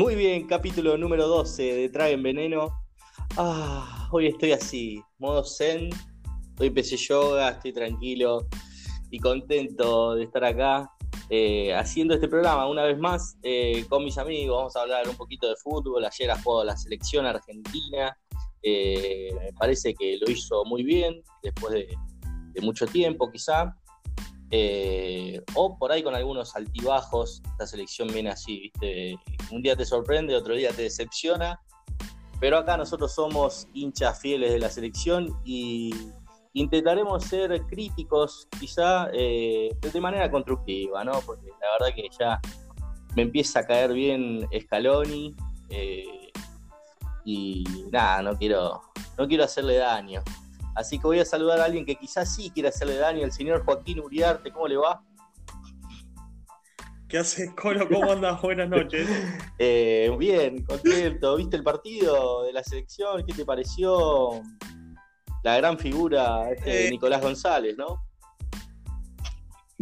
Muy bien, capítulo número 12 de Tragen Veneno. Ah, hoy estoy así, modo zen. Hoy empecé yoga, estoy tranquilo y contento de estar acá eh, haciendo este programa una vez más eh, con mis amigos. Vamos a hablar un poquito de fútbol. Ayer ha jugado la selección argentina. Eh, me parece que lo hizo muy bien después de, de mucho tiempo, quizá. Eh, o por ahí con algunos altibajos, esta selección viene así, ¿viste? Un día te sorprende, otro día te decepciona, pero acá nosotros somos hinchas fieles de la selección y intentaremos ser críticos, quizá eh, de manera constructiva, ¿no? Porque la verdad que ya me empieza a caer bien Scaloni eh, y nada, no quiero, no quiero hacerle daño. Así que voy a saludar a alguien que quizás sí quiera hacerle daño, el señor Joaquín Uriarte. ¿Cómo le va? ¿Qué haces, Colo? ¿Cómo andas? Buenas noches. Eh, bien, contento. ¿Viste el partido de la selección? ¿Qué te pareció? La gran figura este, de Eh. Nicolás González, ¿no?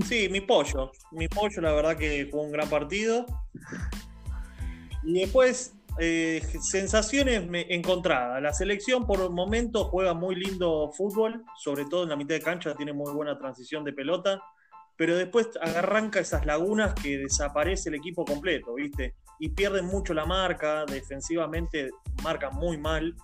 Sí, mi pollo. Mi pollo, la verdad que jugó un gran partido. Y después, eh, sensaciones encontradas. La selección por momentos juega muy lindo fútbol, sobre todo en la mitad de cancha, tiene muy buena transición de pelota. Pero después arranca esas lagunas que desaparece el equipo completo, ¿viste? Y pierden mucho la marca, defensivamente marcan muy mal.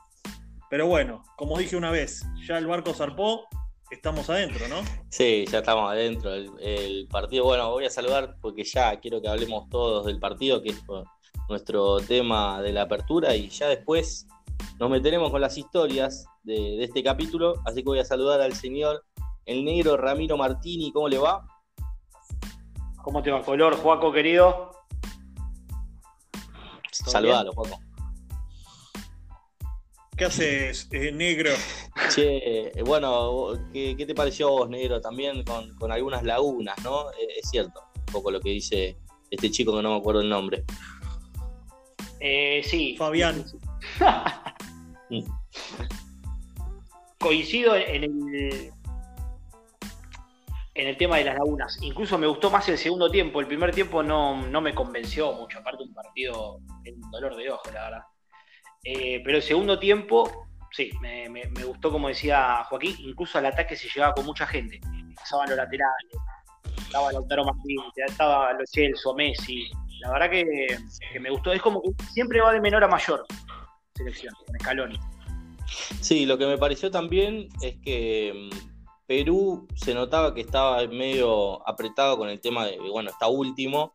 Pero bueno, como dije una vez, ya el barco zarpó, estamos adentro, ¿no? Sí, ya estamos adentro. El, el partido, bueno, voy a saludar porque ya quiero que hablemos todos del partido, que es nuestro tema de la apertura, y ya después nos meteremos con las historias de, de este capítulo. Así que voy a saludar al señor el negro Ramiro Martini. ¿Cómo le va? ¿Cómo te va, Color, Juaco, querido? Saludalo, Juaco. ¿Qué haces, eh, negro? Che, eh, bueno, ¿qué, qué te pareció a vos, negro? También con, con algunas lagunas, ¿no? Eh, es cierto, un poco lo que dice este chico que no me acuerdo el nombre. Eh, sí. Fabián. Coincido en el, en el tema de las lagunas. Incluso me gustó más el segundo tiempo. El primer tiempo no, no me convenció mucho. Aparte, un partido en dolor de ojo, la verdad. Eh, pero el segundo tiempo, sí, me, me- me gustó, como decía Joaquín. Incluso al ataque se llevaba con mucha gente. Pasaban los laterales, estaba Lautaro Martínez, estaba Lo Celso, Messi. La verdad que, me gustó. Es como que siempre va de menor a mayor selección, con Scaloni. Sí, lo que me pareció también es que mm, Perú se notaba que estaba medio apretado con el tema de, bueno, está último.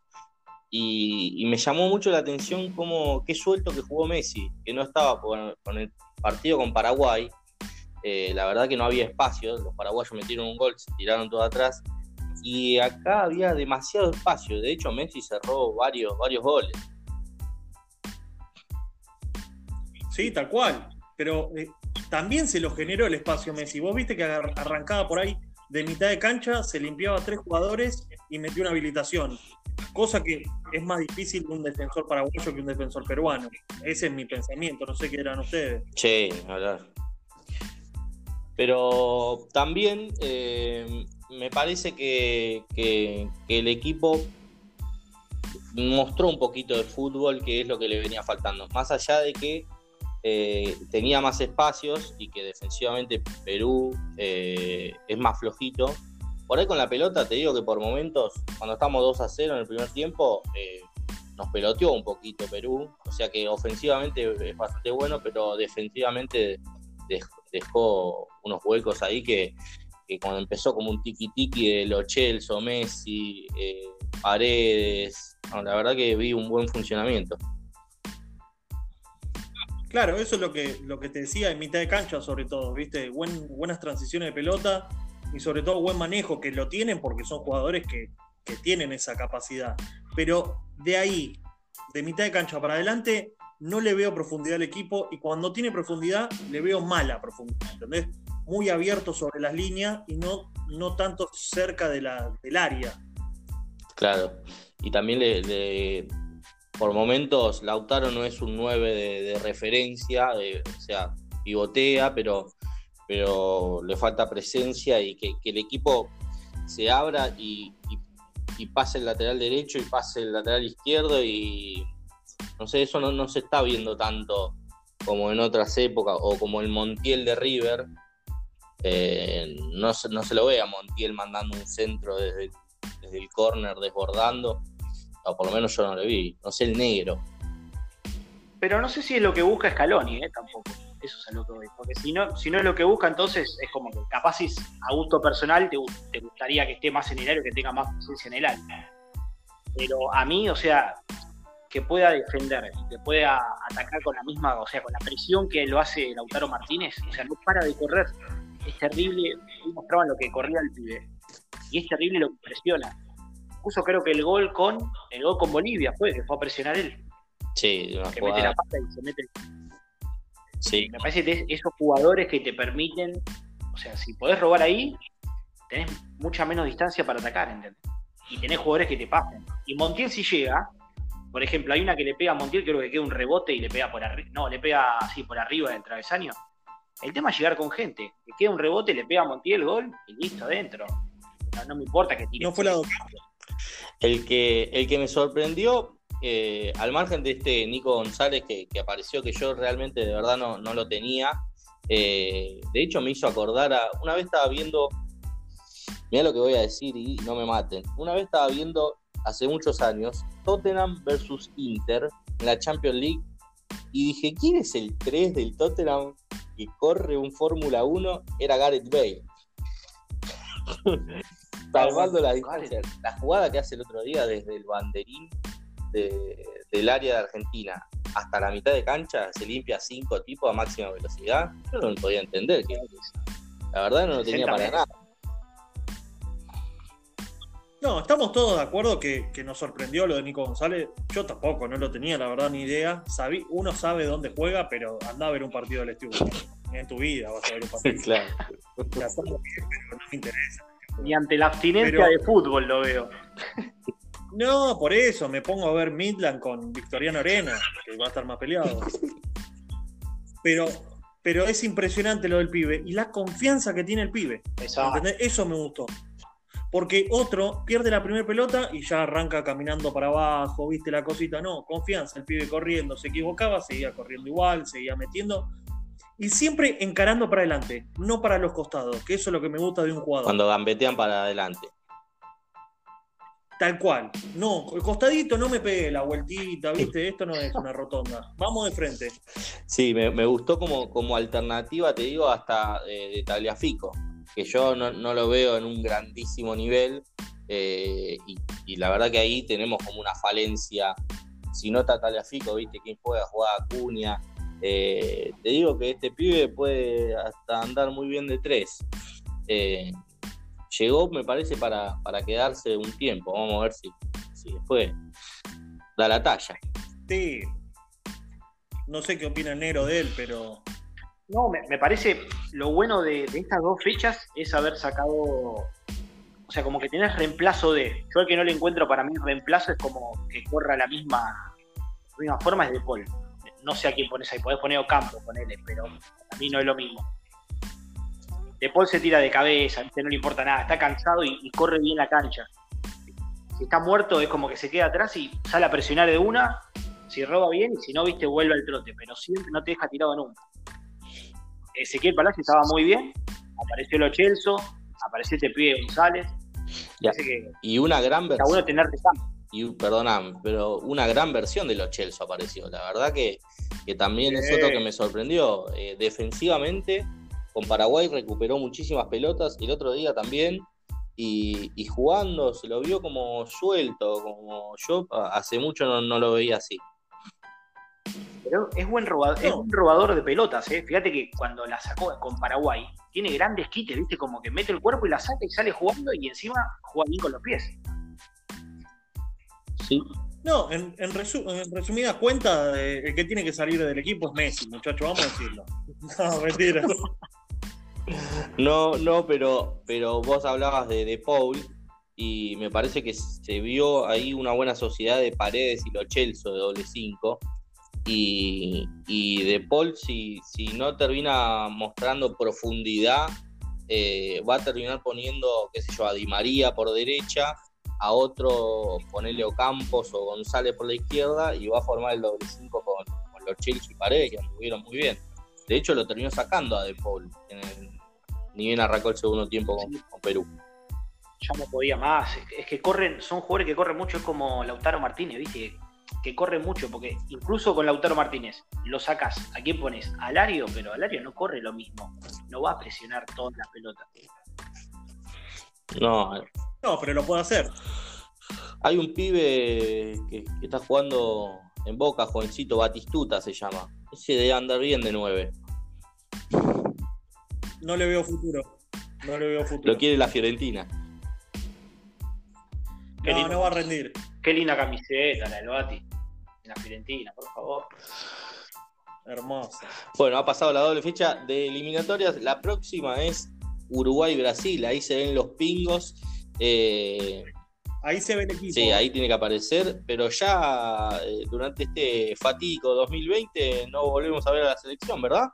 Y, me llamó mucho la atención cómo qué suelto que jugó Messi, que no estaba con, con el partido con Paraguay. Eh, la verdad que no había espacio, los paraguayos metieron un gol, se tiraron todo atrás. Y acá había demasiado espacio. De hecho, Messi cerró varios, varios goles. Sí, tal cual. Pero eh, también se lo generó el espacio Messi. Vos viste que arrancaba por ahí de mitad de cancha, se limpiaba tres jugadores y metió una habilitación. Cosa que es más difícil de un defensor paraguayo que un defensor peruano. Ese es mi pensamiento, no sé qué eran ustedes. Ni hablar. Pero también eh, me parece que, que- el equipo mostró un poquito de fútbol, que es lo que le venía faltando. Más allá de que eh, tenía más espacios y que defensivamente Perú eh, es más flojito. Por ahí con la pelota, te digo que por momentos, cuando estamos 2 a 0 en el primer tiempo, eh, nos peloteó un poquito Perú. O sea que ofensivamente es bastante bueno, pero defensivamente dej- dejó unos huecos ahí que, que cuando empezó como un tiki-tiki de Lo Celso, Messi, eh, Paredes, la verdad que vi un buen funcionamiento. Claro, eso es lo que, lo que te decía en mitad de cancha, sobre todo, ¿viste? Buen- buenas transiciones de pelota y sobre todo buen manejo, que lo tienen porque son jugadores que, que tienen esa capacidad. Pero de ahí, de mitad de cancha para adelante, no le veo profundidad al equipo y cuando tiene profundidad, le veo mala profundidad, ¿entendés? Muy abierto sobre las líneas y no, no tanto cerca de la, del área. Claro. Y también le, por momentos Lautaro no es un 9 de, referencia, o sea, pivotea, pero, pero le falta presencia y que, el equipo se abra y pase el lateral derecho y pase el lateral izquierdo y, No sé, eso no, no se está viendo tanto como en otras épocas, o como el Montiel de River. Eh, no, no se lo ve a Montiel mandando un centro desde, desde el córner desbordando, o por lo menos yo no lo vi. No sé, el negro. Pero no sé si es lo que busca Scaloni, ¿eh? tampoco. Eso es a lo que voy. Porque si no, si no es lo que busca, entonces es como que capaz a gusto personal te, te gustaría que esté más en el área, que tenga más presencia en el área. Pero a mí, o sea, que pueda defender, que pueda atacar con la misma, o sea, con la presión que lo hace Lautaro Martínez, o sea, no para de correr. Es terrible, mostraban lo que corría el pibe. Y es terrible lo que presiona. Incluso creo que el gol con el gol con Bolivia fue, que fue a presionar él. Sí, una que jugada. mete la pata y se mete Sí, me parece que es esos jugadores que te permiten, o sea, si podés robar ahí, tenés mucha menos distancia para atacar, ¿entendés? Y tenés jugadores que te pasen. Y Montiel si llega, por ejemplo, hay una que le pega a Montiel, creo que queda un rebote y le pega por arriba, no, le pega así por arriba del travesaño. El tema es llegar con gente, que queda un rebote, le pega a Montiel el gol y listo, adentro. No, no me importa que tire. No fue la El que, el que me sorprendió, eh, al margen de este Nico González que, que apareció, que yo realmente de verdad no, no lo tenía, eh, de hecho me hizo acordar a. Una vez estaba viendo. Mira lo que voy a decir y no me maten. Una vez estaba viendo hace muchos años Tottenham versus Inter en la Champions League y dije: ¿Quién es el 3 del Tottenham que corre un Fórmula 1? Era Gareth Bale. Salvando la distancia. La jugada que hace el otro día desde el banderín de- del área de Argentina hasta la mitad de cancha se limpia cinco tipos a máxima velocidad. Yo no lo podía entender. que- la verdad no lo tenía 60 para nada. No, estamos todos de acuerdo que, que nos sorprendió lo de Nico González. Yo tampoco, no lo tenía, la verdad, ni idea. Sabí, uno sabe dónde juega, pero anda a ver un partido del Estilo. En tu vida vas a ver un partido. claro. La verdad, pero no me interesa. Ni ante la abstinencia Pero- de fútbol lo veo. No, por eso me pongo a ver Midland con Victoriano Arena, que va a estar más peleado. Pero, pero es impresionante lo del pibe y la confianza que tiene el pibe. Eso me gustó. Porque otro pierde la primera pelota y ya arranca caminando para abajo, viste la cosita. No, confianza, el pibe corriendo, se equivocaba, seguía corriendo igual, seguía metiendo. Y siempre encarando para adelante, no para los costados, que eso es lo que me gusta de un jugador. Cuando gambetean para adelante. Tal cual. No, el costadito no me pegue la vueltita, ¿viste? Esto no es una rotonda. Vamos de frente. Sí, me, me gustó como, como alternativa, te digo, hasta eh, de Tagliafico, que yo no, lo veo en un grandísimo nivel. eh, y, la verdad que ahí tenemos como una falencia. Si no está Tagliafico, ¿viste? ¿Quién juega? Juega Acuña. Eh, te digo que este pibe puede hasta andar muy bien de tres. Eh, llegó, me parece, para, para quedarse un tiempo. Vamos a ver si, si después da la talla. Sí. No sé qué opina el negro de él, pero. No, me, parece lo bueno de, estas dos fechas es haber sacado. O sea, como que tenés reemplazo de. Yo el que no le encuentro para mí reemplazo es como que corra la misma, la forma es de Paul. No sé a quién pones ahí, podés poner Ocampo, ponele, pero a mí no es lo mismo. De Paul se tira de cabeza, no le importa nada, está cansado y, y corre bien la cancha. Si está muerto es como que se queda atrás y sale a presionar de una, si roba bien y si no, viste, vuelve al trote, pero siempre no te deja tirado nunca. Ezequiel Palacio estaba muy bien, apareció Lo Chelso, apareció este pibe González. Ya. Parece que Y una gran está versión. bueno tener recambio. y perdóname, pero una gran versión de los Chelsea apareció. La verdad que, que también es otro que me sorprendió. Eh, defensivamente, con Paraguay recuperó muchísimas pelotas el otro día también. Y, y jugando se lo vio como suelto, como yo hace mucho no, no lo veía así. Pero es buen robador, es un robador de pelotas, ¿eh? Fíjate que cuando la sacó con Paraguay, tiene grandes quites, ¿viste? Como que mete el cuerpo y la saca y sale jugando y encima juega bien con los pies. Sí, No, en, en, resu- en resumidas cuentas, eh, el que tiene que salir del equipo es Messi, muchachos, vamos a decirlo. No, mentira. No, no, pero, pero vos hablabas de, de Paul y me parece que se vio ahí una buena sociedad de Paredes y los Chelsea de doble 5 y, y de Paul si, si no termina mostrando profundidad eh, va a terminar poniendo, qué sé yo, a Di María por derecha a otro, ponerle Ocampos o González por la izquierda y va a formar el doble 5 con, con los Chelsea y Paredes, que anduvieron muy bien. De hecho, lo terminó sacando a De Paul, en el- ni bien arrancó el segundo tiempo con, con Perú. Ya no podía más. Es que- Es que corren, son jugadores que corren mucho, es como Lautaro Martínez, ¿viste? Que corren mucho, porque incluso con Lautaro Martínez lo sacas, ¿a quién pones? A Alario, pero Alario no corre lo mismo. No va a presionar todas las pelotas. No, No, pero lo puedo hacer. hay un pibe que, que está jugando en Boca, jovencito, Batistuta se llama. Ese de andar bien de 9. No le veo futuro. No le veo futuro. Lo quiere la Fiorentina. No, no va a rendir. Qué linda camiseta la del Bati. En la Fiorentina, por favor. Hermosa. Bueno, ha pasado la doble fecha de eliminatorias. La próxima es Uruguay-Brasil. Ahí se ven los pingos. Eh, Ahí se ve el equipo. sí, ahí tiene que aparecer. Pero ya eh, durante este fatídico 2020 no volvemos a ver a la selección, ¿verdad?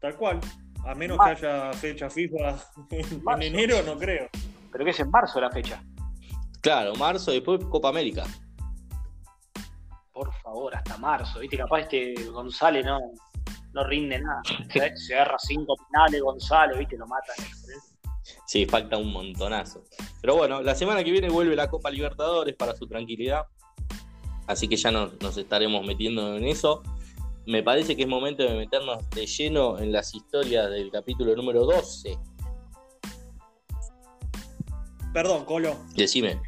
Tal cual. A menos Ma- que haya fecha FIFA en enero, no creo. Pero que es en marzo la fecha. Claro, marzo, después Copa América. Por favor, hasta marzo. Viste, capaz este González no, no rinde nada. Se, agarra cinco penales González, viste, lo mata. Sí, falta un montonazo. Pero bueno, la semana que viene vuelve la Copa Libertadores para su tranquilidad. Así que ya nos, nos estaremos metiendo en eso. Me parece que es momento de meternos de lleno en las historias del capítulo número 12. Perdón, Colo. Decime.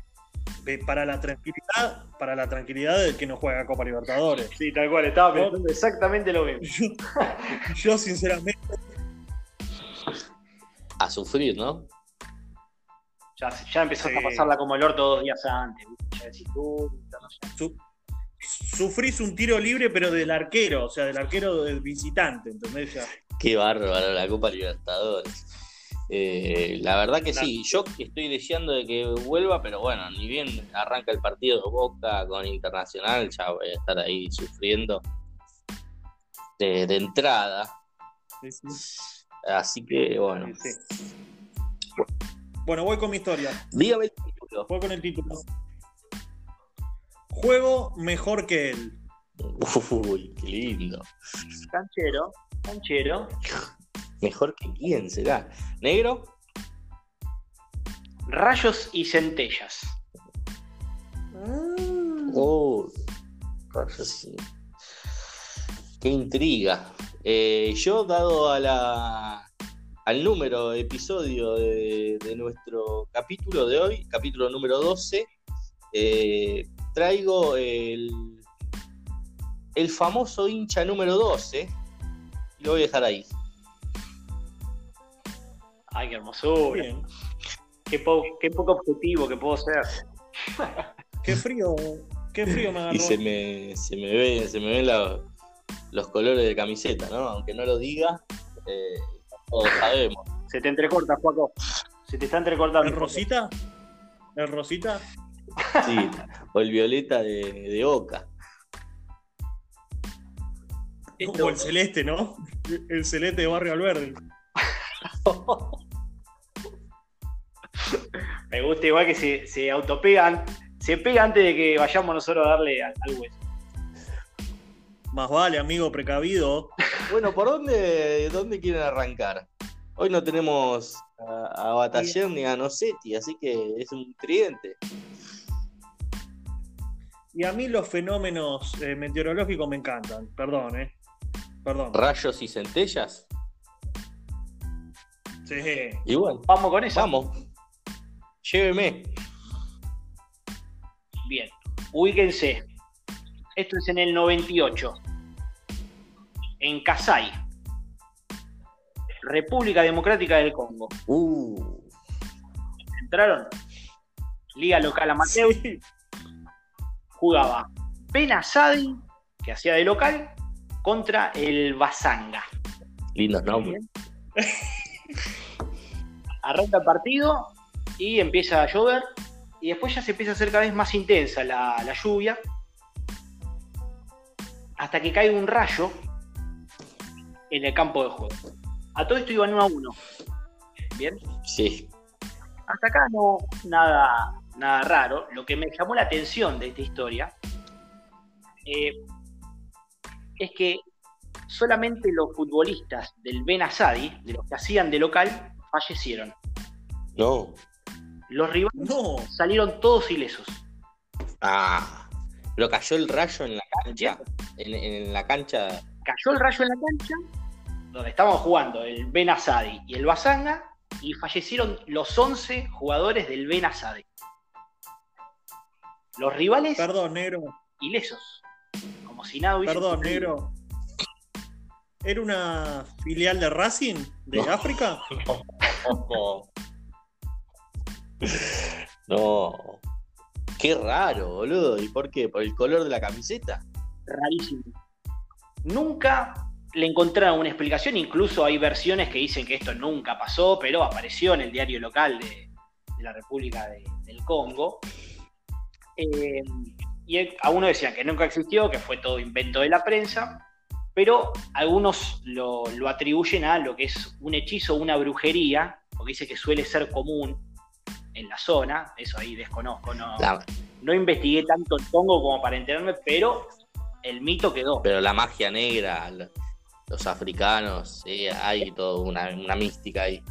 eh, Para la tranquilidad, para la tranquilidad del que no juega Copa Libertadores. Sí, tal cual, estaba pensando exactamente lo mismo. Yo, yo, sinceramente, A sufrir, ¿no? Ya, ya empezaste Sí. a pasarla como el orto dos días antes. sufrís un tiro libre, pero del arquero, o sea, del arquero del visitante, ¿entendés? Ya. Qué bárbaro la Copa Libertadores. Eh, la verdad que sí, yo estoy deseando de que vuelva, pero bueno, ni bien arranca el partido de Boca con Internacional, ya voy a estar ahí sufriendo de, de entrada. Sí, sí, Así que bueno, sí. Bueno, voy con mi historia. dígame el título. Voy con el título. Juego mejor que él. Uy, qué lindo. Canchero, canchero. Mejor que quién será. ¿Negro? Rayos y centellas. Oh, rayos, sí. Qué intriga. Eh, yo, dado a la, al número episodio de, de nuestro capítulo de hoy, capítulo número 12, eh, traigo el, el famoso hincha número 12. Y lo voy a dejar ahí. Ay, qué hermosura. Bien. Qué, po- qué poco objetivo que puedo ser. Qué frío, qué frío me agarró. Y se me, se me, ve, se me ven la- los colores de camiseta, ¿no? Aunque no lo diga, eh, todos sabemos. Se te entrecorta, Juaco. Se te está entrecortando. ¿El Rosita? ¿El Rosita? Sí, o el violeta de, de Oca. Como el celeste, ¿no? El celeste de Barrio Alverde. Me gusta igual que se, se autopegan. Se pega antes de que vayamos nosotros a darle al, al hueso. Más vale, amigo precavido. Bueno, ¿por dónde, dónde quieren arrancar? Hoy no tenemos a, a Bataller ni a Nocetti, así que es un tridente. Y a mí los fenómenos eh, meteorológicos me encantan. Perdón, ¿eh? Perdón. Rayos y centellas. Sí. Y bueno, Vamos con eso. vamos. Lléveme. Bien. Ubíquense. Esto es en el 98. En Kasai. República Democrática del Congo. Uh, ¿Entraron? Liga local amateur. Sí. Jugaba Benazadi, que hacía de local, contra el Basanga. lindos nombres. Arranca el partido y empieza a llover. Y después ya se empieza a hacer cada vez más intensa la, la lluvia. Hasta que cae un rayo en el campo de juego. A todo esto iban 1 a 1. Bien. Sí. hasta acá no nada, nada raro. Lo que me llamó la atención de esta historia eh, es que solamente los futbolistas del Ben Asadi, de los que hacían de local, fallecieron. No. Los rivales salieron todos ilesos. Ah, pero cayó el rayo en la cancha. En, la cancha. Cayó el rayo en la cancha, donde estábamos jugando el Ben Asadi y el Basanga, y fallecieron los 11 jugadores del Ben Asadi. Los rivales. Perdón, negro. Ilesos. Como si nada hubiese. Perdón, negro. ¿Era una filial de Racing de África? No. Qué raro, boludo. ¿Y por qué? ¿Por el color de la camiseta? Rarísimo. Nunca le encontraron una explicación, incluso hay versiones que dicen que esto nunca pasó, pero apareció en el diario local de, la República del Congo. Eh, y algunos decían que nunca existió, que fue todo invento de la prensa, pero algunos lo, atribuyen a lo que es un hechizo, una brujería, porque dice que suele ser común en la zona, eso ahí desconozco, no, no investigué tanto el Congo como para enterarme, pero el mito quedó. Pero la magia negra, los africanos, hay toda una, mística ahí.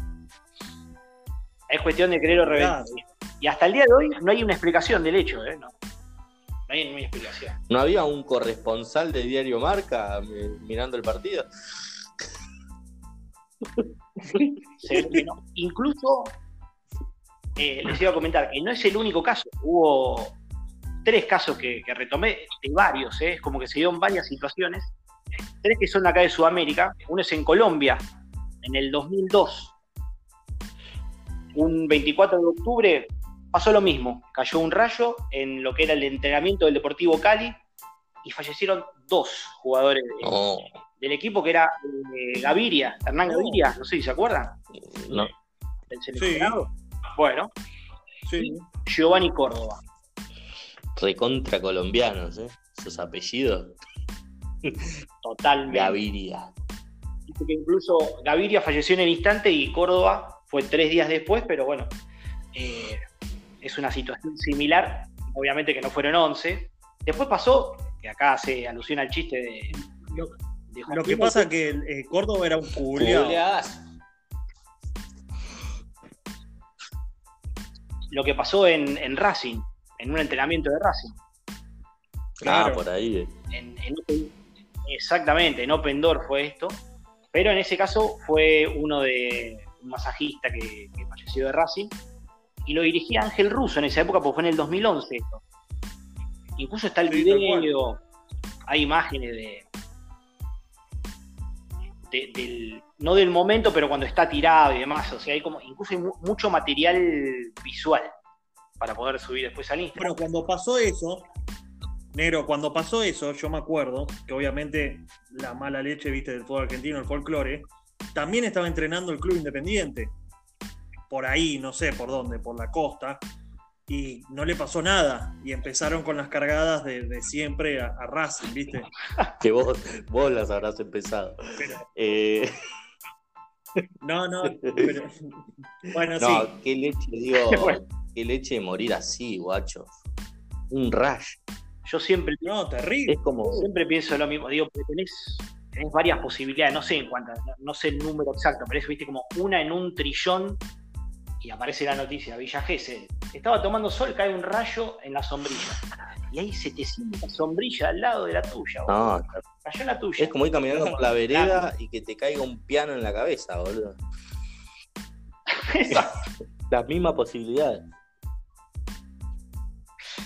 Es cuestión de creer o reventar. Y hasta el día de hoy no hay una explicación del hecho, ¿eh? No, hay una explicación. ¿No había un corresponsal de Diario Marca mirando el partido? Incluso eh, les iba a comentar que no es el único caso. Hubo tres casos que, retomé, de varios, ¿eh? es como que se dieron varias situaciones. Tres que son acá de Sudamérica. Uno es en Colombia, en el 2002. Un 24 de octubre pasó lo mismo. Cayó un rayo en lo que era el entrenamiento del Deportivo Cali y fallecieron dos jugadores oh. del equipo que era eh, Gaviria, Hernán Gaviria, no sé si se acuerdan. No. Bueno. Sí. Giovanni Córdoba. Recontra colombianos, ¿eh? Esos apellidos. Totalmente. Gaviria. Dice que incluso Gaviria falleció en el instante y Córdoba fue tres días después, pero bueno, eh, es una situación similar. Obviamente que no fueron 11. Después pasó, que acá se alusiona al chiste de. Lo, que pasa es que eh, Córdoba era un culiado lo que pasó en, Racing, en un entrenamiento de Racing. Claro, por ahí. exactamente, en Open Door fue esto. Pero en ese caso fue uno de un masajista que, falleció de Racing y lo dirigía Ángel Russo en esa época, porque fue en el 2011 esto. Incluso está el video, hay imágenes de, del, no del momento, pero cuando está tirado y demás. O sea, hay como, incluso hay mucho material visual para poder subir después al Instagram. Bueno, cuando pasó eso, Negro, cuando pasó eso, yo me acuerdo que obviamente la mala leche, viste, del fútbol argentino, el folclore, también estaba entrenando el club independiente. Por ahí, no sé por dónde, por la costa y no le pasó nada. Y empezaron con las cargadas de, siempre a, Racing, ¿viste? que vos, vos las habrás empezado. Eh, no, no, pero... bueno, no, qué leche, digo, qué leche de morir así, guacho. Un rush. Yo siempre. No, terrible. Es como. Siempre pienso lo mismo. Digo, tenés, tenés varias posibilidades. No sé en cuántas, no, sé el número exacto, pero es, viste, como una en un trillón y aparece la noticia, Villa Gesell, estaba tomando sol, cae un rayo en la sombrilla. Y hay 700 sombrillas al lado de la tuya. No, cayó en la tuya. Es como ir caminando por la vereda y que te caiga un piano en la cabeza, boludo. las mismas posibilidades.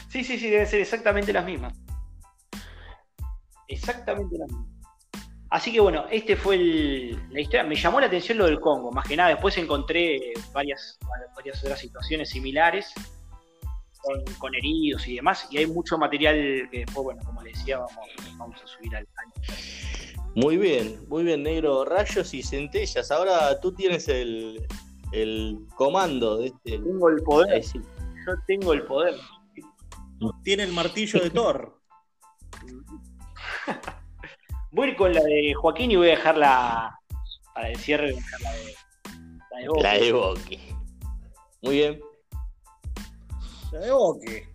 Sí, sí, sí, deben ser exactamente las mismas. Exactamente las mismas. Así que bueno, este fue la historia. Me llamó la atención lo del Congo, más que nada. Después encontré varias, varias otras situaciones similares con, heridos y demás. Y hay mucho material que después, bueno, como le decía, vamos, a subir al año. Muy bien, muy bien, negro. Rayos y centellas. Ahora tú tienes el, comando de este. Tengo el poder. Yo tengo el poder. Tiene el martillo de Thor. Voy a ir con la de Joaquín y voy a dejarla para el cierre, la de, la de Boque. Muy bien. De Boque.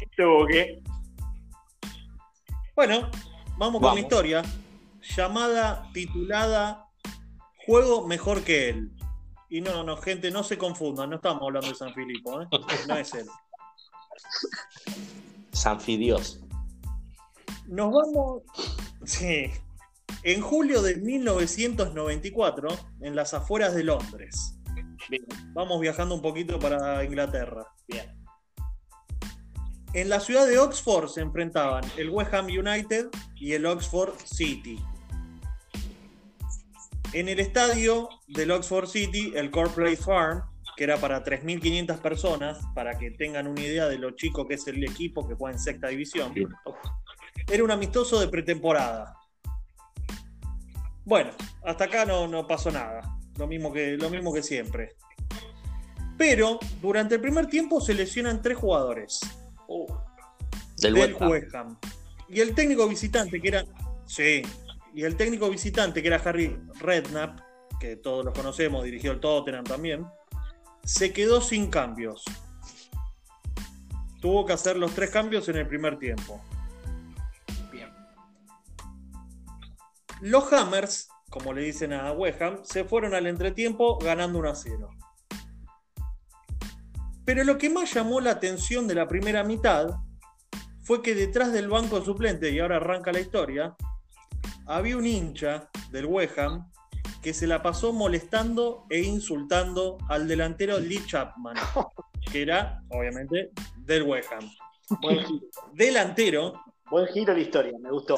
Este boque. Bueno, vamos con la historia. Llamada, titulada Juego mejor que él. Y no, no, gente, no se confundan, no estamos hablando de San Filipo, ¿eh? No es él. Sanfidios. Nos vamos. Sí. En julio de 1994, en las afueras de Londres. Bien, Vamos viajando un poquito para Inglaterra. bien. En la ciudad de Oxford se enfrentaban el West Ham United y el Oxford City. En el estadio del Oxford City, el Corporate Farm, que era para 3.500 personas, para que tengan una idea de lo chico que es el equipo que juega en sexta división. Era un amistoso de pretemporada. Bueno, hasta acá no, no pasó nada, lo mismo, que, lo mismo que siempre. Pero durante el primer tiempo se lesionan tres jugadores Uh, Del del West Ham. West Ham. Y el técnico visitante, que era. Sí. Y el técnico visitante, que era Harry Redknapp, que todos los conocemos, dirigió el Tottenham también, se quedó sin cambios. Tuvo que hacer los tres cambios en el primer tiempo. Los Hammers, como le dicen a West Ham, se fueron al entretiempo ganando 1 a 0. Pero lo que más llamó la atención de la primera mitad fue que detrás del banco suplente, y ahora arranca la historia, había un hincha del West Ham que se la pasó molestando e insultando al delantero Lee Chapman, que era, obviamente, del West Ham. Buen giro. Delantero Buen giro la historia, me gustó.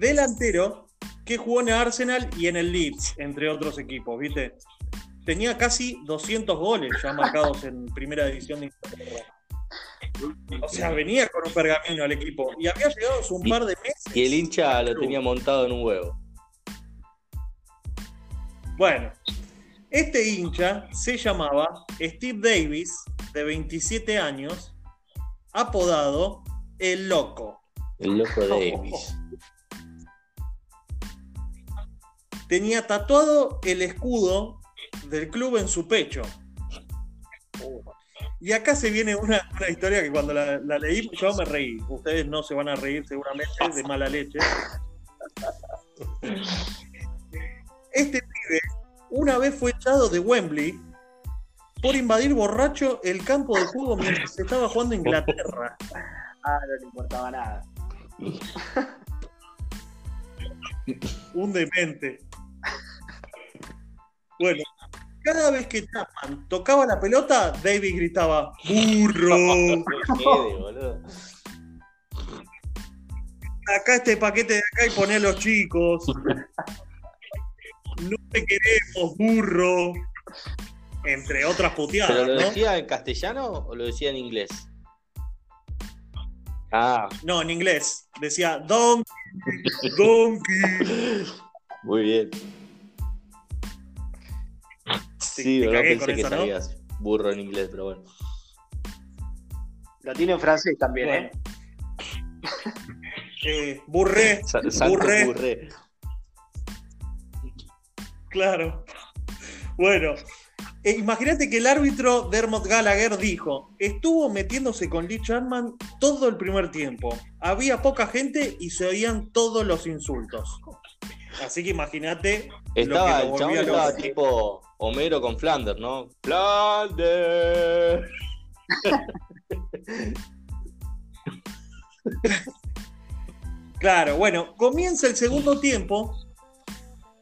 Delantero que jugó en el Arsenal y en el Leeds, entre otros equipos, ¿viste? Tenía casi 200 goles ya marcados en primera división de Inglaterra. O sea, venía con un pergamino al equipo y había llegado hace un par de meses. Y el hincha lo tenía montado en un huevo. Bueno, este hincha se llamaba Steve Davis, de 27 años, apodado El Loco. El loco Davis. Tenía tatuado el escudo del club en su pecho. Y acá se viene una, una historia que cuando la, la leí yo me reí. Ustedes no se van a reír seguramente de mala leche. Este pibe una vez fue echado de Wembley por invadir borracho el campo de juego mientras estaba jugando Inglaterra. ah, no le importaba nada. Un demente. Bueno, cada vez que Chapman tocaba la pelota, David gritaba ¡Burro! Acá este paquete de acá y poné a los chicos. No te queremos, burro. Entre otras ¿Pero puteadas, lo ¿no? decía en castellano o lo decía en inglés? Ah, No, en inglés. Decía Donkey, Donkey. muy bien. Sí, cagué pensé con que esa, ¿no? sabías burro en inglés, pero bueno. Lo tiene en francés también, Bueno. ¿eh? Eh, burré, Burré. burré. claro. Bueno, eh, imagínate que el árbitro Dermot Gallagher dijo: estuvo metiéndose con Lee Chapman todo el primer tiempo. Había poca gente y se oían todos los insultos. Así que imagínate Estaba, lo el que lo chabón volvía estaba tipo Homero con Flanders, ¿no? Flanders. Claro, bueno, comienza el segundo tiempo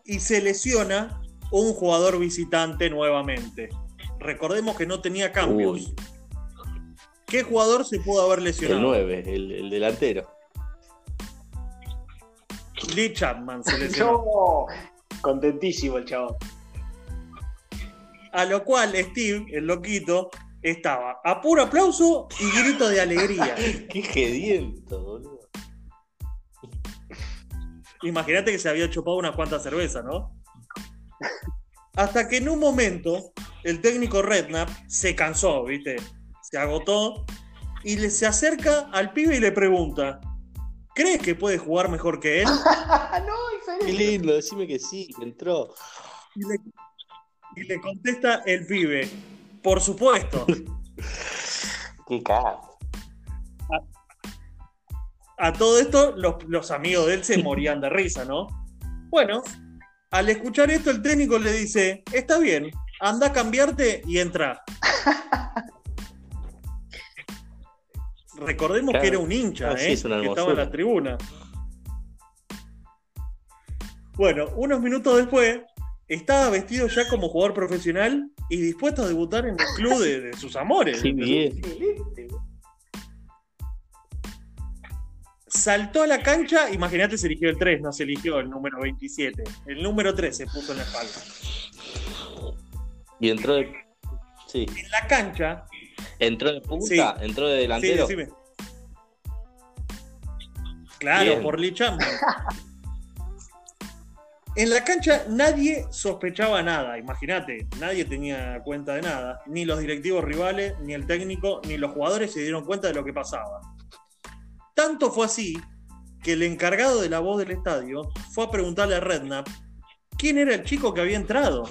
y se lesiona un jugador visitante nuevamente. Recordemos que no tenía cambios. Uy. ¿Qué jugador se pudo haber El lesionado? 9, el, el delantero. Lee Chapman se lesionó. No, contentísimo el chabón. A lo cual Steve, el loquito, estaba a puro aplauso y grito de alegría. Qué gediento, boludo. Imagínate que se había chupado unas cuantas cervezas, ¿no? Hasta que en un momento el técnico Redknapp se cansó, ¿viste? Se agotó y le, se acerca al pibe y le pregunta: ¿Crees que puede jugar mejor que él? no, Qué lindo, decime que sí, que entró. Y le, Y le contesta el pibe, por supuesto. Qué carajo. A todo esto, los, los amigos de él se morían de risa, ¿no? Bueno, al escuchar esto, el técnico le dice: Está bien, anda a cambiarte y entra. Recordemos Claro. que era un hincha, Ah, sí, ¿eh? es una que estaba en la tribuna. Bueno, unos minutos después, estaba vestido ya como jugador profesional y dispuesto a debutar en el club de, de sus amores. Qué bien. Saltó a la cancha, imagínate, se eligió el 3, no se eligió el número 27. El número 3 se puso en la espalda. Y entró de. Sí. En la cancha, Entró de punta, Sí. entró de sí, delantero. decime. Claro, Bien. por Lee Chapman. En la cancha nadie sospechaba nada, imagínate, nadie tenía cuenta de nada, ni los directivos rivales, ni el técnico, ni los jugadores se dieron cuenta de lo que pasaba. Tanto fue así que el encargado de la voz del estadio fue a preguntarle a Redknapp quién era el chico que había entrado.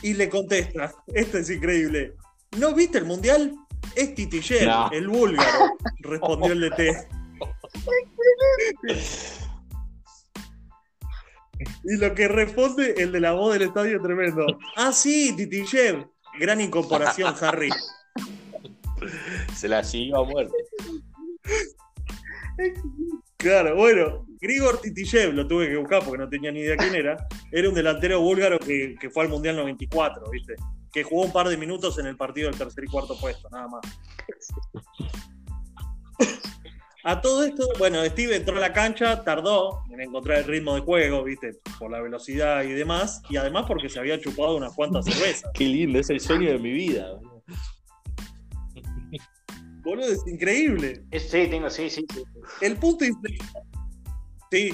Y le contesta, esto es increíble, ¿no viste el mundial? Es Titiller, No. el búlgaro, respondió el DT. Y lo que responde el de la voz del estadio es tremendo. Ah, sí, Titillev. Gran incorporación, Harry. Se la siguió a muerte. Claro, bueno, Grigor Titillev, lo tuve que buscar porque no tenía ni idea quién era. Era un delantero búlgaro que, que fue al Mundial 94, ¿viste? Que jugó un par de minutos en el partido del tercer y cuarto puesto, nada más. A todo esto, bueno, Steve entró a la cancha, tardó en encontrar el ritmo de juego, ¿viste? Por la velocidad y demás, y además porque se había chupado unas cuantas cervezas. Qué lindo, es el sueño de mi vida. boludo. Boludo, es increíble. Es- sí, tengo, sí, sí, sí. El punto infle- Sí,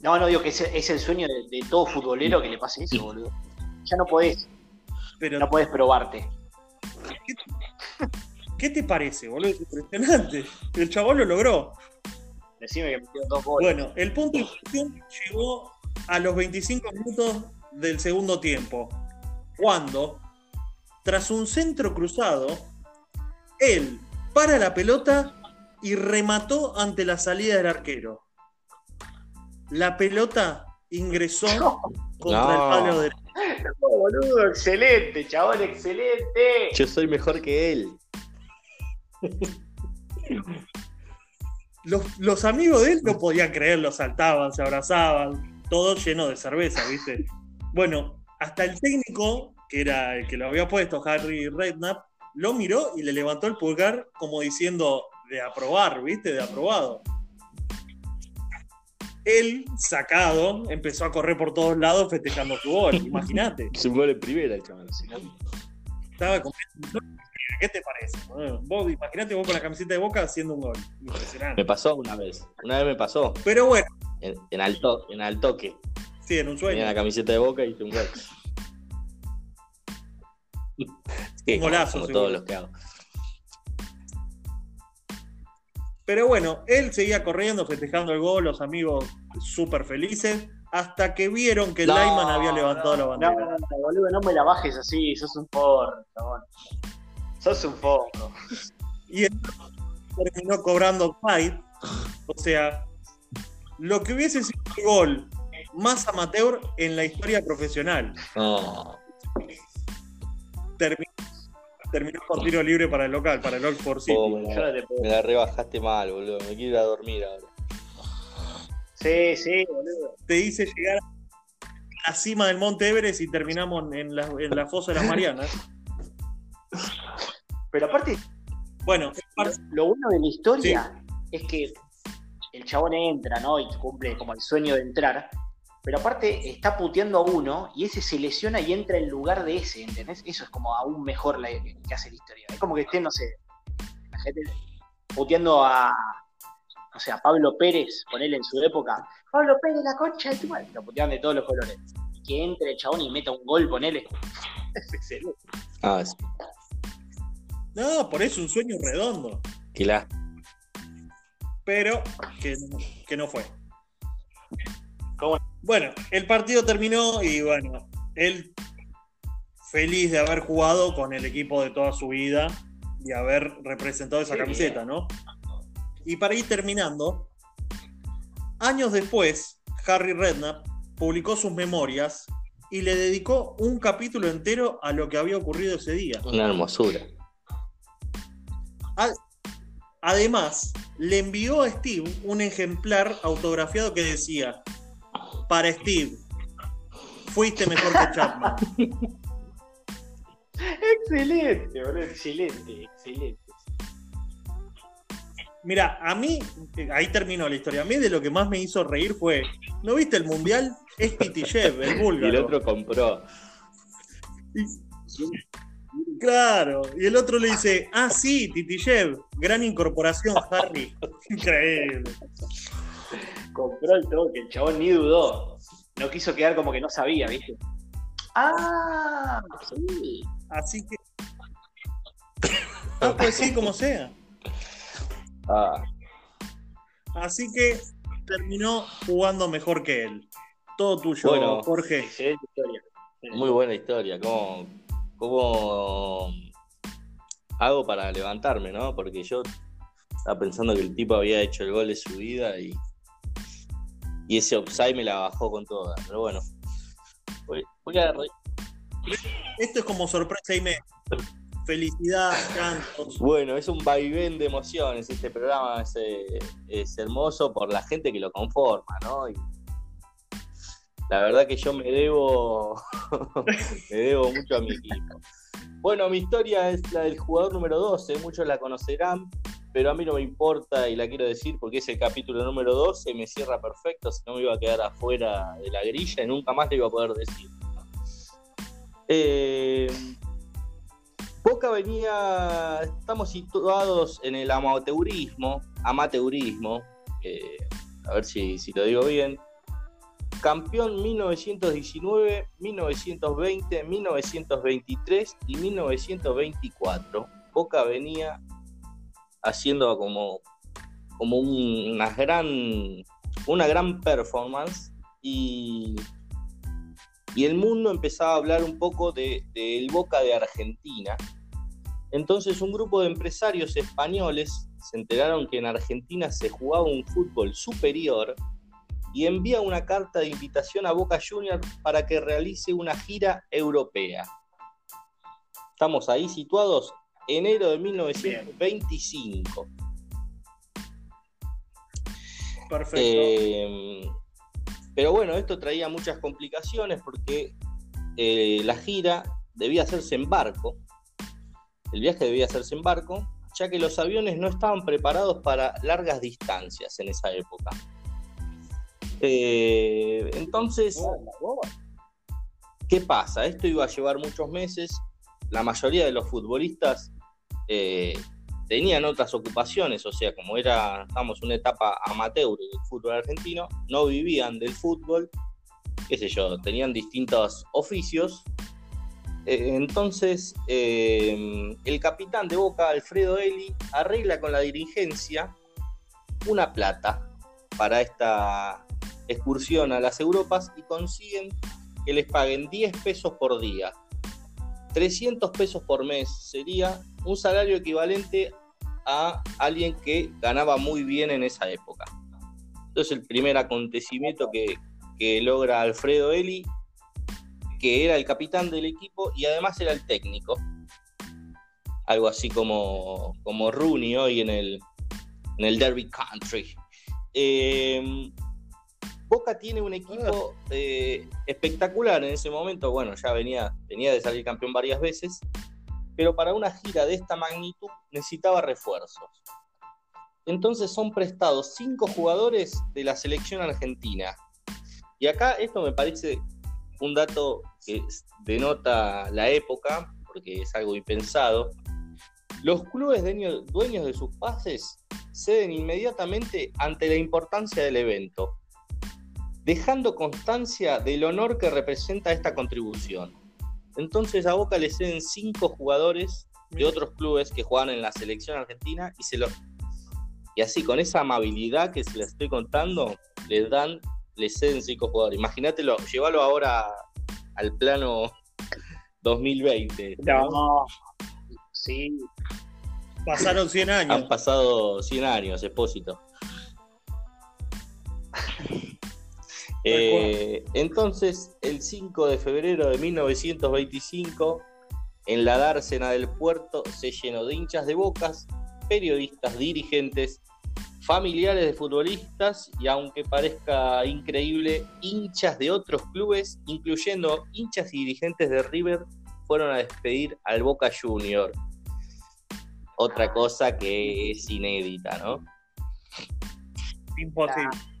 No, no, digo que es, es el sueño de, de todo futbolero que le pase eso, boludo. Ya no podés, pero no podés probarte. ¿qué te parece, boludo? Es impresionante. El chabón lo logró. Decime que metió dos goles. Bueno, el punto de inflexión llegó a los 25 minutos del segundo tiempo, cuando, tras un centro cruzado, él para la pelota y remató ante la salida del arquero. La pelota ingresó contra No. el palo derecho. No, boludo, excelente, chabón, excelente. Yo soy mejor que él. Los, los amigos de él no podían creerlo, saltaban, se abrazaban, todo lleno de cerveza, ¿viste? Bueno, hasta el técnico, que era el que lo había puesto, Harry Redknapp, lo miró y le levantó el pulgar como diciendo de aprobar, ¿viste? De aprobado. Él, sacado, empezó a correr por todos lados festejando su gol, imagínate. Es un gol en primera, el chaval. Estaba con- ¿Qué te parece? Vos, imagínate vos con la camiseta de boca haciendo un gol. Me Impresionante. pasó una vez. Una vez me pasó. Pero bueno, En, en alto, en altoque. sí, en un sueño. Tenía la camiseta de boca y hice un gol. Sí, Un golazo, Como todos los que hago. Pero bueno, él seguía corriendo, festejando el gol, los amigos súper felices, hasta que vieron que No, Lyman había levantado la No, bandera. no, no, boludo, no me la bajes así, sos un chabón. Sos un forro. Y él terminó cobrando fight. O sea, lo que hubiese sido el gol más amateur en la historia profesional. No. Terminó, terminó por tiro libre para el local, para el City. Oh, me, la, no te puedo. me la rebajaste mal, boludo. Me quiero ir a dormir ahora. Sí, sí, boludo. Te hice llegar a la cima del Monte Everest y terminamos en la, en la fosa de las Marianas. Pero aparte, Bueno, lo, lo bueno de la historia es que el chabón entra, ¿no? Y cumple como el sueño de entrar. Pero aparte está puteando a uno y ese se lesiona y entra en lugar de ese, ¿entendés? Eso es como aún mejor la, que hace la historia. Es como que esté, no sé, la gente puteando a, no sé, a Pablo Pérez, ponele en su época. Pablo Pérez, la concha de tu madre. Lo puteaban de todos los colores. Y que entre el chabón y meta un gol, ponele. Es excelente. Ah, sí. No, por eso un sueño redondo. Qué la... Pero que, que no fue. Bueno, el partido terminó y bueno, él feliz de haber jugado con el equipo de toda su vida y haber representado esa camiseta, ¿no? Y para ir terminando, años después, Harry Redknapp publicó sus memorias y le dedicó un capítulo entero a lo que había ocurrido ese día. Una hermosura. Además, le envió a Steve un ejemplar autografiado que decía, para Steve, fuiste mejor que Chapman. excelente, excelente, excelente. Mira, a mí, ahí terminó la historia. A mí de lo que más me hizo reír fue, ¿no viste el mundial? Es Pitishev, el búlgaro. Y el otro compró. Claro, y el otro le dice, ah, sí, Titishev, gran incorporación, Harry. Increíble. Compró el toque, el chabón ni dudó. No quiso quedar como que no sabía, ¿viste? Ah, sí. Así que. Ah, pues sí, como sea. Ah. Así que terminó jugando mejor que él. Todo tuyo, Jorge. Muy buena historia. ¿Cómo, ¿Cómo hago para levantarme, no? Porque yo estaba pensando que el tipo había hecho el gol de su vida y, y ese offside me la bajó con toda. Pero bueno, voy, a... Esto es como sorpresa y me felicidad, cantos. Bueno, es un vaivén de emociones. Este programa eh, es, hermoso por la gente que lo conforma, ¿no? Y la verdad que yo me debo, me debo mucho a mi equipo. Bueno, mi historia es la del jugador número 12, muchos la conocerán, pero a mí no me importa y la quiero decir porque es el capítulo número 12, me cierra perfecto, si no me iba a quedar afuera de la grilla y nunca más le iba a poder decir. Eh, Boca venía, estamos situados en el amateurismo, amateurismo, a ver si, lo digo bien, campeón 1919, 1920, 1923 y 1924. Boca venía haciendo como, como una, gran, una gran performance y y el mundo empezaba a hablar un poco del de, Boca de Argentina. Entonces un grupo de empresarios españoles se enteraron que en Argentina se jugaba un fútbol superior y envía una carta de invitación a Boca Juniors para que realice una gira europea. Estamos ahí situados enero de 1925. Perfecto. Eh, pero bueno, esto traía muchas complicaciones porque eh, la gira debía hacerse en barco, el viaje debía hacerse en barco, ya que los aviones no estaban preparados para largas distancias en esa época. Eh, entonces, ¿qué pasa? Esto iba a llevar muchos meses, la mayoría de los futbolistas eh, tenían otras ocupaciones, o sea, como era, estamos una etapa amateur del fútbol argentino, no vivían del fútbol, qué sé yo, tenían distintos oficios. Eh, entonces, eh, el capitán de Boca, Alfredo Eli, arregla con la dirigencia una plata para esta excursión a las Europas y consiguen que les paguen 10 pesos por día. 300 pesos por mes sería un salario equivalente a alguien que ganaba muy bien en esa época. Entonces el primer acontecimiento que, logra Alfredo Eli, que era el capitán del equipo y además era el técnico. Algo así como, como Rooney hoy en el, en el Derby Country. Em, Boca tiene un equipo eh, espectacular en ese momento. Bueno, ya venía, venía de salir campeón varias veces pero para una gira de esta magnitud necesitaba refuerzos. Entonces son prestados cinco jugadores de la selección argentina. Y acá esto me parece un dato que denota la época, porque es algo impensado. Los clubes dueños de sus pases ceden inmediatamente ante la importancia del evento, dejando constancia del honor que representa esta contribución. Entonces a Boca le ceden cinco jugadores de otros clubes que juegan en la selección argentina y se lo y así con esa amabilidad que se les estoy contando les dan le ceden cinco jugadores. Imagínatelo, llévalo ahora al plano 2020. No, sí. Pasaron 100 años. Han pasado 100 años, expósito. Eh, entonces, el 5 de febrero de 1925, en la dársena del puerto se llenó de hinchas de bocas, periodistas, dirigentes, familiares de futbolistas y, aunque parezca increíble, hinchas de otros clubes, incluyendo hinchas y dirigentes de River, fueron a despedir al Boca Junior. Otra cosa que es inédita, ¿no? Imposible.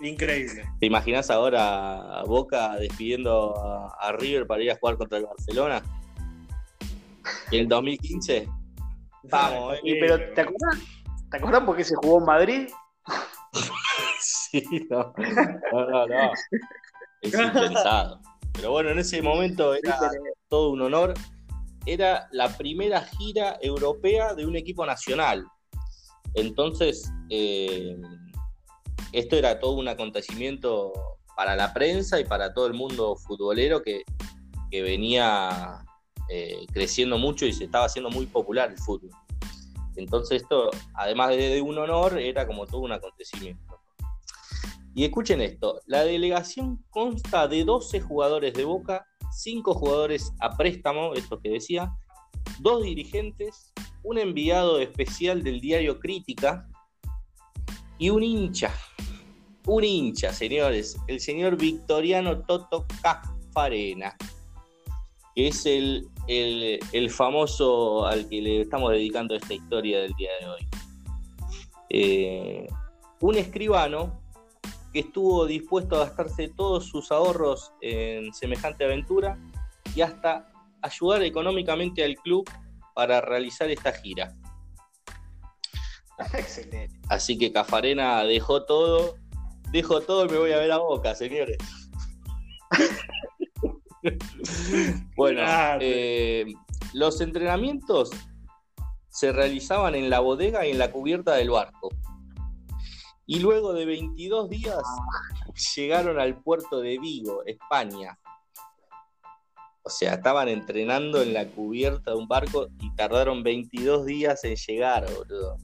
Increíble. ¿Te imaginas ahora a Boca despidiendo a, a River para ir a jugar contra el Barcelona? ¿Y en el 2015? Vamos, eh. Y, pero, ¿te acuerdas? ¿Te acuerdas por qué se jugó en Madrid? Sí, no. No, no, no. Es impensado. Pero bueno, en ese momento era todo un honor. Era la primera gira europea de un equipo nacional. Entonces, eh, esto era todo un acontecimiento para la prensa y para todo el mundo futbolero que, venía eh, creciendo mucho y se estaba haciendo muy popular el fútbol. Entonces esto, además de un honor, era como todo un acontecimiento. Y escuchen esto, la delegación consta de 12 jugadores de Boca, 5 jugadores a préstamo, esto que decía, dos dirigentes, un enviado especial del diario Crítica y un hincha. Un hincha, señores, el señor Victoriano Toto Cafarena, que es el, el, famoso al que le estamos dedicando esta historia del día de hoy. Eh, un escribano que estuvo dispuesto a gastarse todos sus ahorros en semejante aventura y hasta ayudar económicamente al club para realizar esta gira. Excelente. Así que Cafarena dejó todo, dejó todo y me voy a ver a Boca, señores. bueno, eh, los entrenamientos se realizaban en la bodega y en la cubierta del barco. Y luego de 22 días llegaron al puerto de Vigo, España. O sea, estaban entrenando en la cubierta de un barco y tardaron 22 días en llegar, boludo.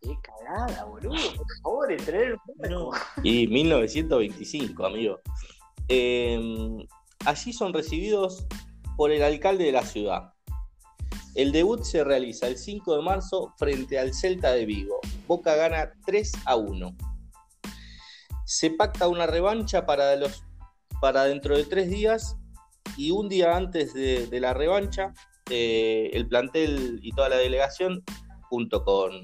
Qué cagada, boludo. Por favor, entrenar un Y 1925, amigo. Em, allí son recibidos por el alcalde de la ciudad. El debut se realiza el 5 de marzo frente al Celta de Vigo. Boca gana 3 a 1. Se pacta una revancha para, los, para dentro de tres días y un día antes de, la revancha, eh, el plantel y toda la delegación, junto con,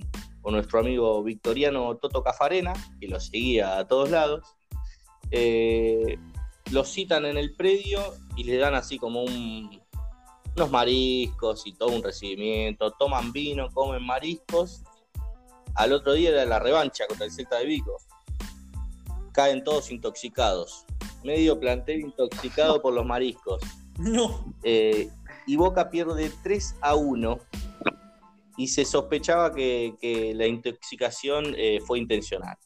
nuestro amigo victoriano Toto Cafarena, que lo seguía a todos lados, eh, los citan en el predio y le dan así como unos mariscos y todo un recibimiento, toman vino, comen mariscos. Al otro día era la revancha contra el Celta de Vigo. Caen todos intoxicados. Medio plantel intoxicado por los mariscos. No. Eh, y Boca pierde 3 a 1 y se sospechaba que, la intoxicación eh, fue intencional.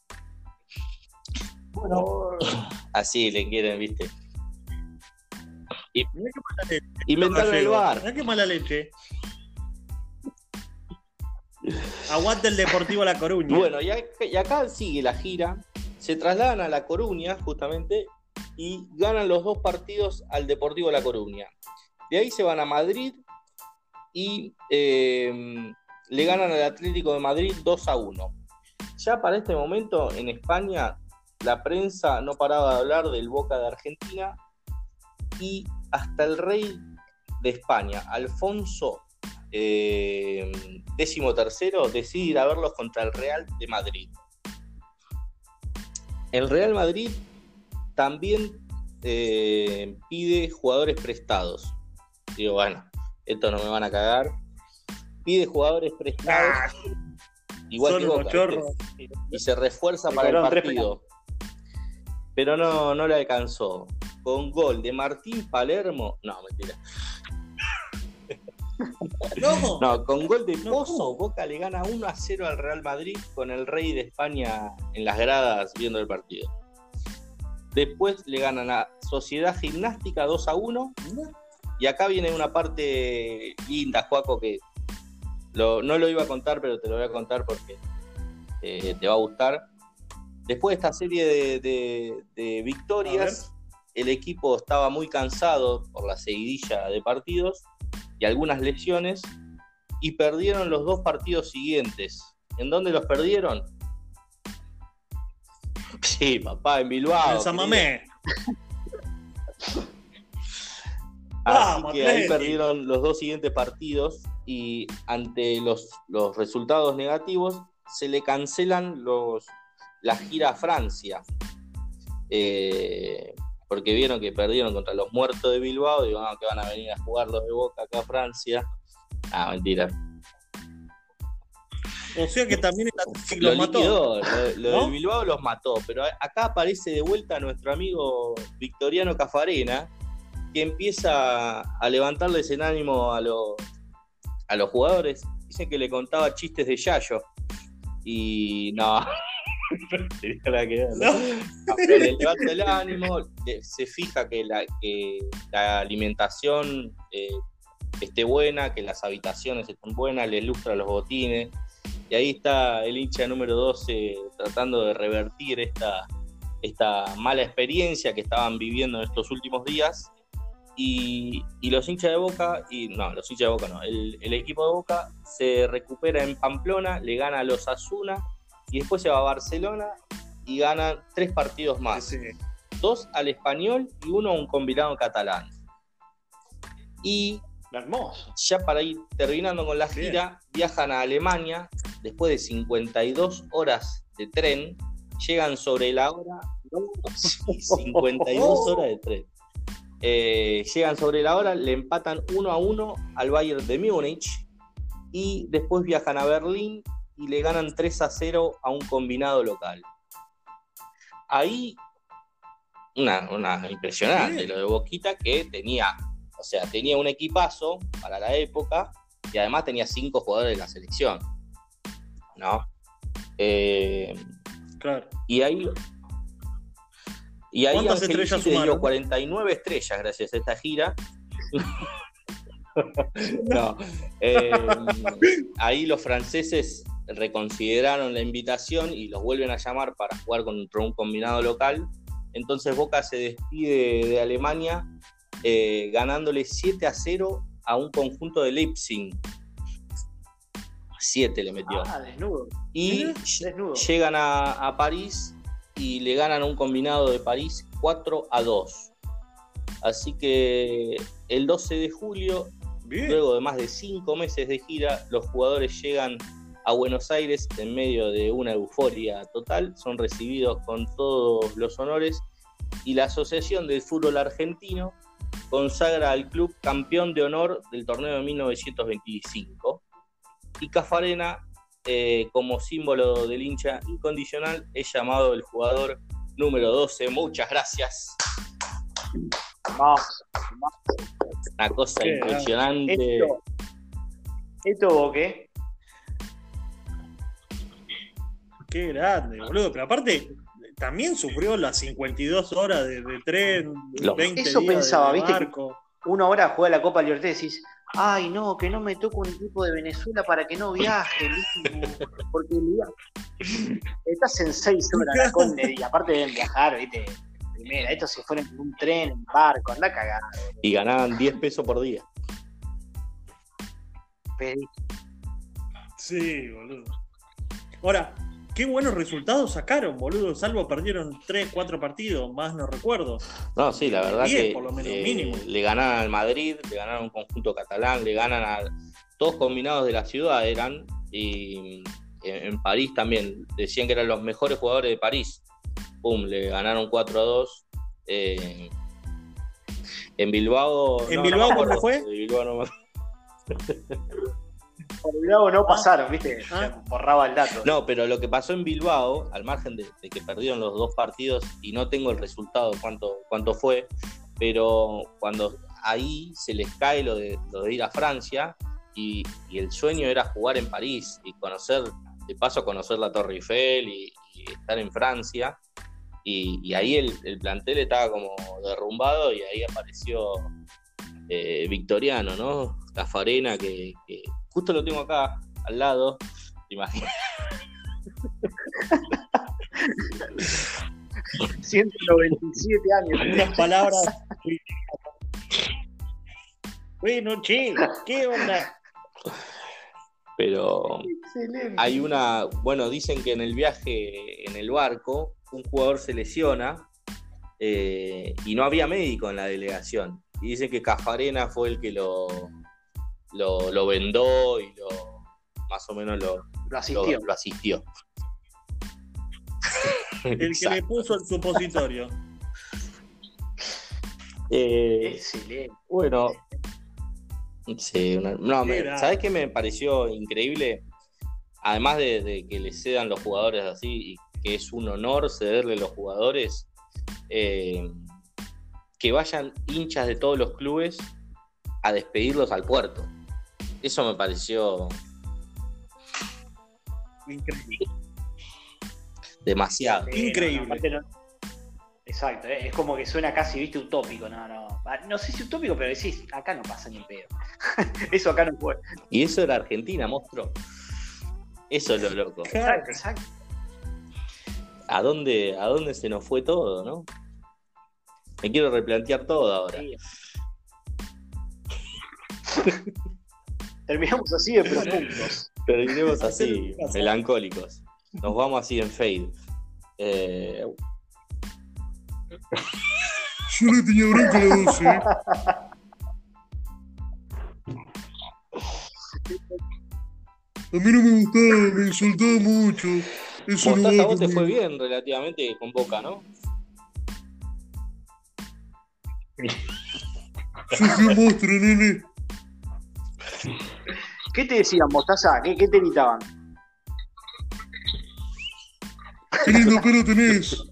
Bueno, así le quieren, ¿viste? Y, qué Inventaron el bar. Mirá qué mala leche. Aguante el Deportivo La Coruña. Bueno, y acá, sigue la gira. Se trasladan a La Coruña, justamente, y ganan los dos partidos al Deportivo La Coruña. De ahí se van a Madrid y eh, le ganan al Atlético de Madrid 2 a 1. Ya para este momento en España la prensa no paraba de hablar del Boca de Argentina y hasta el rey de España, Alfonso eh, XIII, decide ir a verlos contra el Real de Madrid. El Real Madrid también eh, pide jugadores prestados. Digo, bueno, esto no me van a cagar. Pide jugadores prestados. Ah, igual que Boca, y se refuerza para el partido pero no, no le alcanzó. Con gol de Martín Palermo, no, mentira. No. no, con gol de Pozo, Boca le gana 1 a 0 al Real Madrid con el rey de España en las gradas viendo el partido. Después le ganan a Sociedad Gimnástica 2 a 1. Y acá viene una parte linda, Juaco, que no lo iba a contar, pero te lo voy a contar porque eh, te va a gustar. Después de esta serie de, victorias, el equipo estaba muy cansado por la seguidilla de partidos y algunas lesiones y perdieron los dos partidos siguientes. ¿En dónde los perdieron? Sí, papá, en Bilbao. En San Mamé. Así que ahí perdieron los dos siguientes partidos y ante los, los resultados negativos se le cancelan los, la gira a Francia. Eh, porque vieron que perdieron contra los muertos de Bilbao y que van a venir a jugar los de Boca acá a Francia. Ah, mentira. O sea que también los mató. Lo, de Bilbao los mató, pero acá aparece de vuelta nuestro amigo Victoriano Cafarena, que empieza a levantarles el ánimo a los, a los jugadores. Dicen que le contaba chistes de Yayo. Y no, le levanta el ánimo, se fija que la, que la alimentación eh, esté buena, que las habitaciones estén buenas, le lustra los botines. Y ahí está el hincha número 12 tratando de revertir esta, esta mala experiencia que estaban viviendo en estos últimos días. Y, los hinchas de Boca, y no, los hinchas de Boca no, el, el, equipo de Boca se recupera en Pamplona, le gana a los Asuna y después se va a Barcelona y gana tres partidos más. Dos al español y uno a un combinado catalán. Y Hermoso. ya para ir terminando con la gira, viajan a Alemania después de 52 horas de tren, llegan sobre la hora, 52 horas de tren. Eh, llegan sobre la hora, le empatan uno a uno al Bayern de Múnich y después viajan a Berlín y le ganan 3 a 0 a un combinado local. Ahí, una, impresionante, lo de Boquita que tenía, o sea, tenía un equipazo para la época y además tenía cinco jugadores de la selección. ¿No? Eh, claro. Y ahí. Y ahí ¿Cuántas estrellas dio 49 estrellas gracias a esta gira. no. Eh, ahí los franceses reconsideraron la invitación y los vuelven a llamar para jugar contra un combinado local. Entonces Boca se despide de Alemania eh, ganándole 7 a 0 a un conjunto de Leipzig. 7 le metió. Ah, desnudo. Y llegan a, París y le ganan a un combinado de París 4 a 2. Así que el 12 de julio, luego de más de 5 meses de gira, los jugadores llegan a Buenos Aires en medio de una euforia total, son recibidos con todos los honores y la Asociación del Fútbol Argentino consagra al club campeón de honor del torneo de 1925 y Cafarena eh, como símbolo del hincha incondicional es llamado el jugador número 12. Muchas gracias. Una cosa impresionante. Esto, esto qué? Qué grande, boludo. Pero aparte, también sufrió las 52 horas de, tren, los 20 Eso pensaba, ¿viste? Una hora juega la Copa Libertad y decís, ay, no, que no me toque un equipo de Venezuela para que no viaje. Porque estás en 6 horas, Conde, y aparte deben viajar, ¿viste? Primera, estos se fueron en un tren, en barco, anda cagada. Y ganaban 10 pesos por día. Sí, boludo. Ahora, qué buenos resultados sacaron, boludo. Salvo perdieron 3, 4 partidos, más no recuerdo. No, sí, la verdad que por lo menos, eh, mínimo. le ganaron al Madrid, le ganaron un conjunto catalán, le ganan a todos combinados de la ciudad eran y en, París también decían que eran los mejores jugadores de París. Pum, le ganaron 4 a 2. Eh, en Bilbao. ¿En Bilbao cómo fue? Bilbao no por Bilbao no pasaron, ¿viste? Ah. borraba el dato. No, pero lo que pasó en Bilbao, al margen de, que perdieron los dos partidos y no tengo el resultado cuánto, cuánto fue, pero cuando ahí se les cae lo de, lo de ir a Francia y, y el sueño era jugar en París y conocer, de paso conocer la Torre Eiffel y, y estar en Francia. Y, y ahí el, el plantel estaba como derrumbado y ahí apareció eh, Victoriano, ¿no? Cafarena, que, que justo lo tengo acá al lado. ¿te imaginas? 197 años. Unas palabras. bueno, che, ¿qué onda? Pero Excelente. hay una, bueno, dicen que en el viaje en el barco un jugador se lesiona eh, y no había médico en la delegación. Y dicen que Cafarena fue el que lo, lo, lo vendó y lo más o menos lo, asistió. lo asistió. El que le puso el supositorio. Eh, Excelente. Bueno, sí, una- no, me- ¿sabes qué me pareció increíble? Además de, de que le cedan los jugadores así, y que es un honor cederle los jugadores, eh, que vayan hinchas de todos los clubes a despedirlos al puerto. Eso me pareció Increíble. demasiado. Increíble. no, aparte no- Exacto, eh, es como que suena casi, viste, utópico, no, no. Ah, No sé si utópico, pero decís, acá no pasa ni pedo. Eso acá no puede. Y eso era Argentina, monstruo. Eso es lo loco. Exacto, exacto. ¿A dónde, ¿A dónde se nos fue todo, no? Me quiero replantear todo ahora. Sí. Terminamos así de profundos. Terminemos así, melancólicos. Nos vamos así en fade. Eh, Yo le tenía bronca a la 12. A mí no me gustaba, me insultaba mucho. Eso no vos te fue bien relativamente con Boca, ¿no? Yo fui un monstruo, nene. ¿Qué te decían, Mostaza? ¿Qué, qué te gritaban? Qué lindo pelo tenés.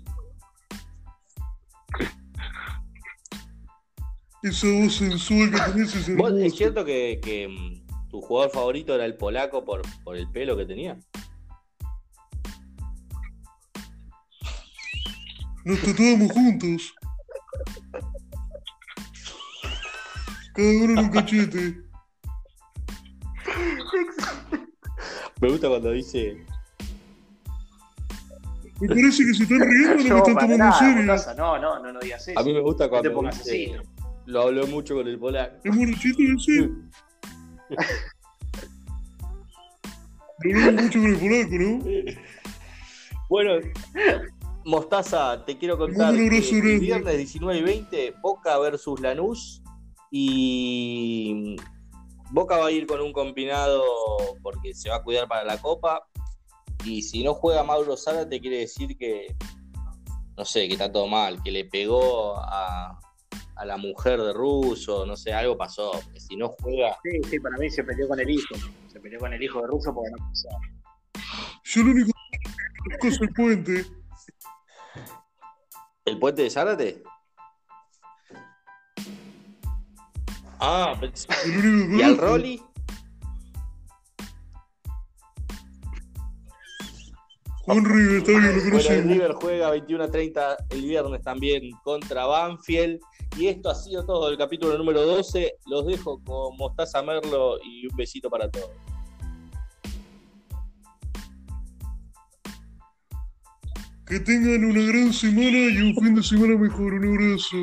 Esa voz sensual que tenés es ¿Vos. ¿Es cierto que, que, mm, tu jugador favorito era el polaco por, por el pelo que tenía? Nos tatuamos juntos. Cada uno en un cachete. Me gusta cuando dice. Me parece que se están riendo no me están tomando en serio. Mostaza, no, no, no, no digas eso. A mí me gusta no cuando te pongas dice, así. Lo habló mucho con el polaco. ¿Es morochito ese? Lo hablamos mucho con el polaco, ¿no? Bueno, Mostaza, te quiero contar que el viernes 19 y 20, Boca versus Lanús y Boca va a ir con un combinado porque se va a cuidar para la Copa y si no juega Mauro Zárate quiere decir que, no sé, que está todo mal, que le pegó a, a la mujer de Russo, no sé, algo pasó, porque si no juega... Sí, sí, para mí se peleó con el hijo. Se peleó con el hijo de Russo porque no pasó. Yo lo único que conozco es el puente. ¿El puente de Zárate? Ah, ¿y al. Rolly? Juan River, está bien, lo Bueno, el. River juega 21 a 30 el viernes también contra Banfield. Y esto ha sido todo el capítulo número 12. Los dejo con Mostaza Merlo y un besito para todos. Que tengan una gran semana y un fin de semana mejor. Un abrazo.